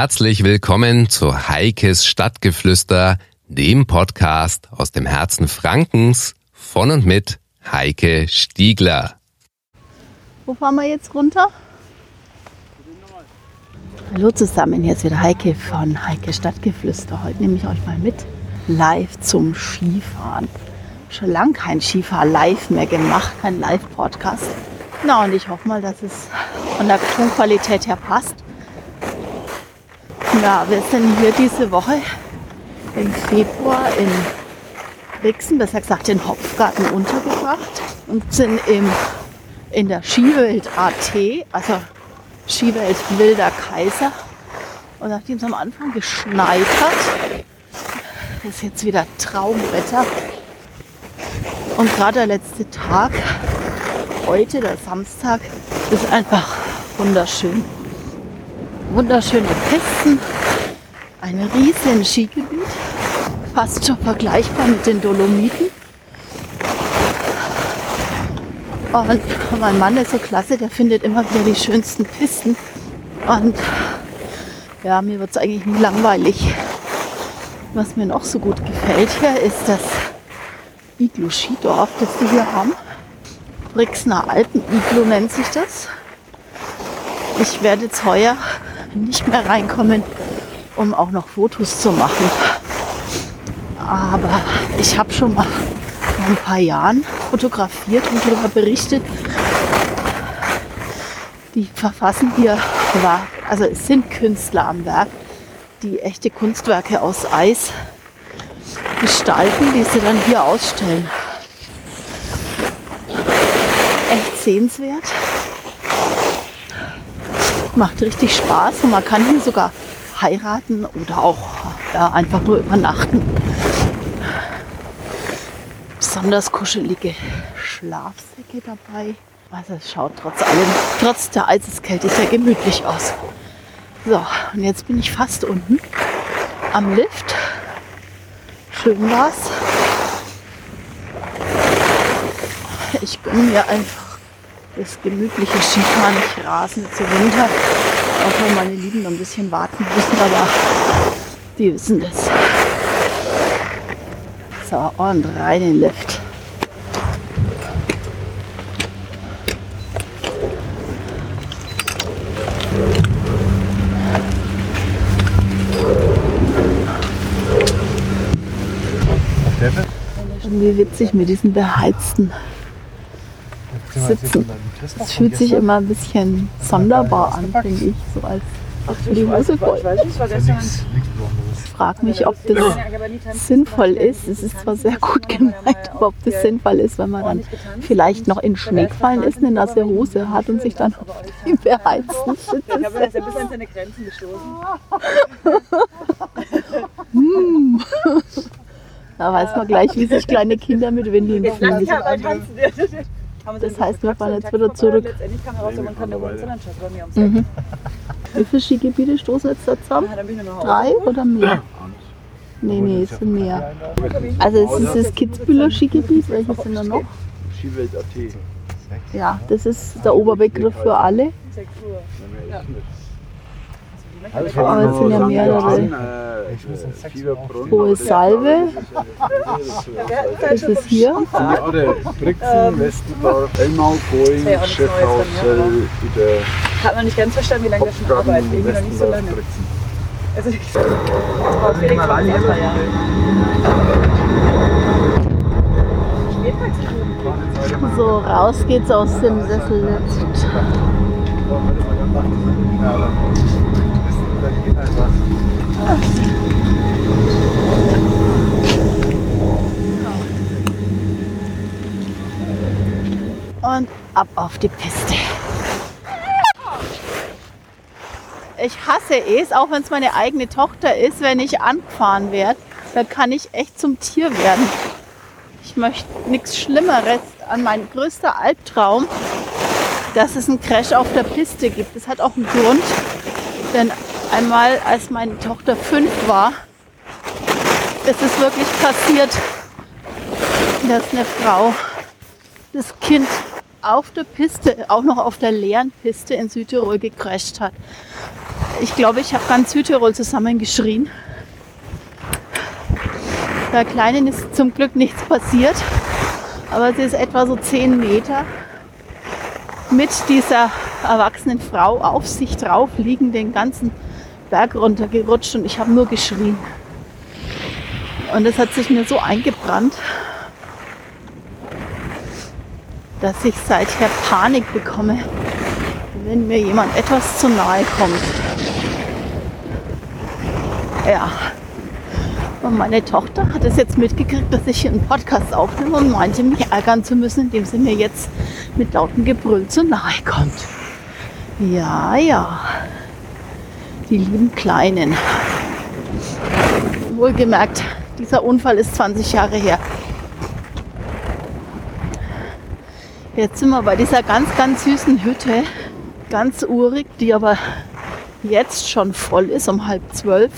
Herzlich willkommen zu Heikes Stadtgeflüster, dem Podcast aus dem Herzen Frankens von und mit Heike Stiegler. Wo fahren wir jetzt runter? Hallo zusammen, hier ist wieder Heike von Heike Stadtgeflüster. Heute nehme ich euch mal mit live zum Skifahren. Schon lange kein Skifahr live mehr gemacht, kein Live-Podcast. Na, und ich hoffe mal, dass es von der Tonqualität her passt. Ja, wir sind hier diese Woche im Februar in Brixen, besser gesagt in Hopfgarten untergebracht und sind im, in der Skiwelt AT, also Skiwelt Wilder Kaiser. Und nachdem es am Anfang geschneit hat, ist jetzt wieder Traumwetter. Und gerade der letzte Tag, heute, der Samstag, ist einfach wunderschön. Wunderschöne Pisten, ein riesen Skigebiet, fast schon vergleichbar mit den Dolomiten. Und mein Mann ist so klasse, der findet immer wieder die schönsten Pisten. Und ja, mir wird es eigentlich nie langweilig. Was mir noch so gut gefällt hier ist das Iglu-Skidorf, das die hier haben. Brixner Alpen-Iglu nennt sich das. Ich werde jetzt heuer nicht mehr reinkommen, um auch noch Fotos zu machen. Aber ich habe schon mal vor ein paar Jahren fotografiert und darüber berichtet. Die verfassen hier, also es sind Künstler am Werk, die echte Kunstwerke aus Eis gestalten, die sie dann hier ausstellen. Echt sehenswert. Macht richtig Spaß und man kann hier sogar heiraten oder auch ja, einfach nur übernachten. Besonders kuschelige Schlafsäcke dabei. Also es schaut trotz allem, trotz der Eiseskälte sehr gemütlich aus. So, und jetzt bin ich fast unten am Lift. Schön war's. Ich gönne mir einfach das gemütliche Skifahren. Ich rasen jetzt runter. Auch wenn meine Lieben noch ein bisschen warten müssen, aber die wissen das. So, und rein in den Lift. Irgendwie witzig mit diesen beheizten Sitzen. Es fühlt sich immer ein bisschen sonderbar an, finde ich, so als die Hose voll. Ich frage mich, ob das sinnvoll ist. Es ist zwar sehr gut gemeint, aber ob das sinnvoll ist, wenn man dann vielleicht noch in Schnee gefallen ist, eine nasse Hose hat und sich dann auf die beheizten Sitze setzt. Er ist bis an seine Grenzen gestoßen. hm. Da weiß man gleich, wie sich kleine Kinder mit Windeln fühlen. Das heißt, wir fahren jetzt wieder zurück. Letztendlich kam heraus, man kann der Wohnzimmerlandschaft bei mir ums mhm. Wie viele Skigebiete stoßen jetzt da zusammen? Drei oder mehr? Nee, nee, es sind mehr. Also es ist das Kitzbühler Skigebiet. Welche sind da noch? Skiwelt.at. Ja, das ist der Oberbegriff für alle. 6 Uhr. Aber es sind ja mehrere. Hohe Salve. Das ist hier. Brixen, Westendorf, Elmau, Boeing, Schiffhaus, wieder. Hat man nicht ganz verstanden, wie lange das schon arbeitet. Irgendwie noch nicht so lange. Also ich brauche Felix paar Jahre. So, raus geht's aus dem Sessel jetzt. Und ab auf die Piste. Ich hasse es, auch wenn es meine eigene Tochter ist, wenn ich angefahren werde. Da kann ich echt zum Tier werden. Ich möchte nichts Schlimmeres an mein größter Albtraum, dass es einen Crash auf der Piste gibt. Das hat auch einen Grund. Denn einmal, als meine Tochter fünf war, ist es wirklich passiert, dass eine Frau das Kind auf der Piste, auch noch auf der leeren Piste in Südtirol gecrasht hat. Ich glaube, ich habe ganz Südtirol zusammengeschrien. Der Kleinen ist zum Glück nichts passiert, aber sie ist etwa so 10 Meter mit dieser erwachsenen Frau auf sich drauf liegen, den ganzen Berg runtergerutscht und ich habe nur geschrien. Und es hat sich mir so eingebrannt, dass ich seither Panik bekomme, wenn mir jemand etwas zu nahe kommt. Ja. Und meine Tochter hat es jetzt mitgekriegt, dass ich hier einen Podcast aufnehme und meinte, mich ärgern zu müssen, indem sie mir jetzt mit lautem Gebrüll zu nahe kommt. Ja, ja. Die lieben Kleinen. Wohlgemerkt, dieser Unfall ist 20 Jahre her. Jetzt sind wir bei dieser ganz, ganz süßen Hütte, ganz urig, die aber jetzt schon voll ist um halb zwölf.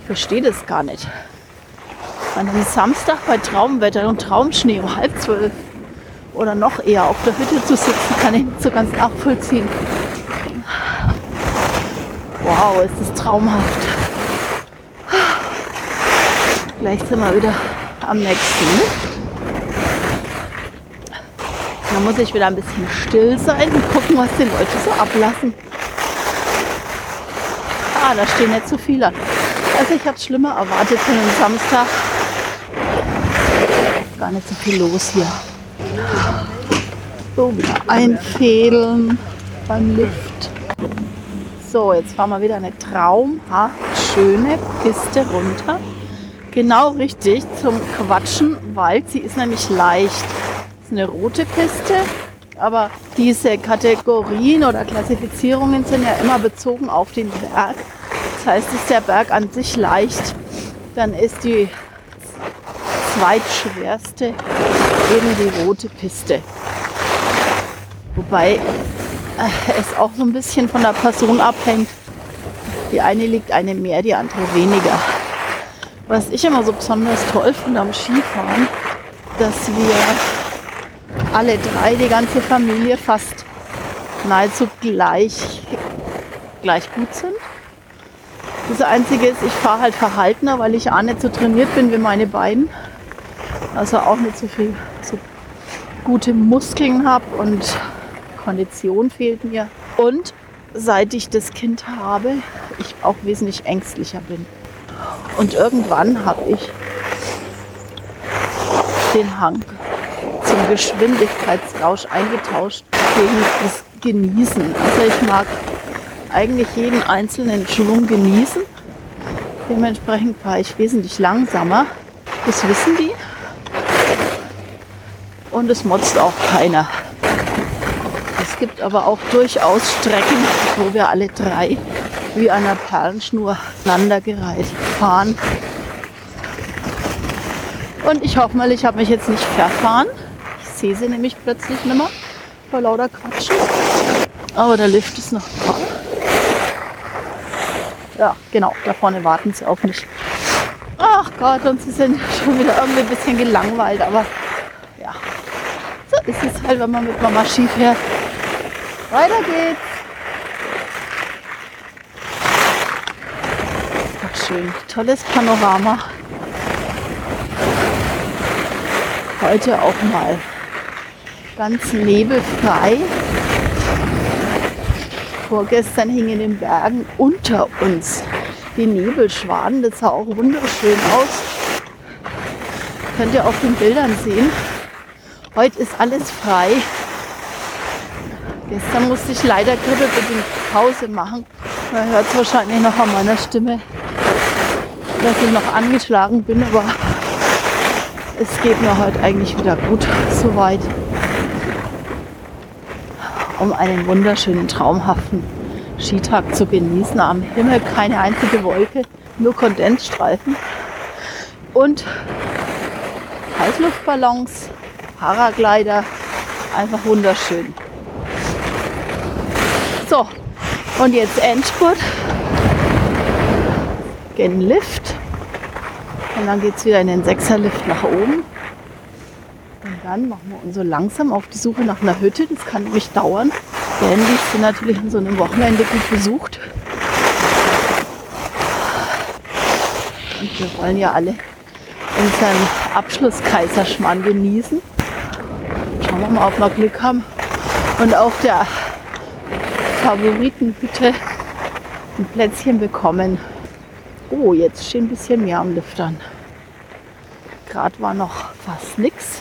Ich verstehe das gar nicht. An einem Samstag bei Traumwetter und Traumschnee um halb zwölf oder noch eher auf der Hütte zu sitzen, kann ich nicht so ganz nachvollziehen. Wow, ist das traumhaft. Gleich sind wir wieder am nächsten. Da muss ich wieder ein bisschen still sein und gucken, was die Leute so ablassen. Ah, da stehen nicht so viele. Also ich habe schlimmer erwartet für einen Samstag. Gar nicht so viel los hier. So, wieder einfädeln beim Lift. So, jetzt fahren wir wieder eine traumhaft schöne Piste runter. Genau richtig zum Quatschen, weil sie ist nämlich leicht ist eine rote Piste, aber diese Kategorien oder Klassifizierungen sind ja immer bezogen auf den Berg. Das heißt, ist der Berg an sich leicht, dann ist die zweitschwerste eben die rote Piste. Wobei es auch so ein bisschen von der Person abhängt. Die eine liegt eine mehr, die andere weniger. Was ich immer so besonders toll finde am Skifahren, dass wir alle drei, die ganze Familie, fast nahezu gleich, gleich gut sind. Das Einzige ist, ich fahre halt verhaltener, weil ich auch nicht so trainiert bin wie meine beiden. Also auch nicht so viel so gute Muskeln habe und Kondition fehlt mir. Und seit ich das Kind habe, ich auch wesentlich ängstlicher bin. Und irgendwann habe ich den Hang zum Geschwindigkeitsrausch eingetauscht gegen das Genießen. Also ich mag eigentlich jeden einzelnen Schwung genießen. Dementsprechend fahre ich wesentlich langsamer. Das wissen die. Und es motzt auch keiner. Gibt aber auch durchaus Strecken, wo wir alle drei wie einer Perlenschnur aneinandergereiht fahren. Und ich hoffe mal, ich habe mich jetzt nicht verfahren sehe sie nämlich plötzlich nicht mehr vor lauter Quatschen. Aber der Lift ist noch da. Ja, genau, da vorne warten sie auf mich. Ach Gott, und sie sind schon wieder irgendwie ein bisschen gelangweilt, aber ja, so ist es halt, wenn man mit Mama Ski fährt. Weiter geht's. Ach schön, tolles Panorama. Heute auch mal ganz nebelfrei. Vorgestern hing in den Bergen unter uns die Nebelschwaden. Das sah auch wunderschön aus. Könnt ihr auf den Bildern sehen. Heute ist alles frei. Gestern musste ich leider grippebedingt Pause machen. Man hört es wahrscheinlich noch an meiner Stimme, dass ich noch angeschlagen bin, aber es geht mir heute eigentlich wieder gut soweit um einen wunderschönen, traumhaften Skitag zu genießen. Am Himmel keine einzige Wolke, nur Kondensstreifen und Heißluftballons, Paraglider, einfach wunderschön. So, und jetzt Endspurt. Gen Lift. Und dann geht es wieder in den Sechserlift nach oben. Und dann machen wir uns so langsam auf die Suche nach einer Hütte. Das kann nämlich dauern. Denn die sind natürlich an so einem Wochenende gut besucht. Und wir wollen ja alle unseren Abschluss Kaiserschmarrn genießen. Schauen wir mal, ob wir Glück haben. Und auf der Favoritenhütte ein Plätzchen bekommen. Oh, jetzt steht ein bisschen mehr am Lüftern. Gerade war noch fast nix.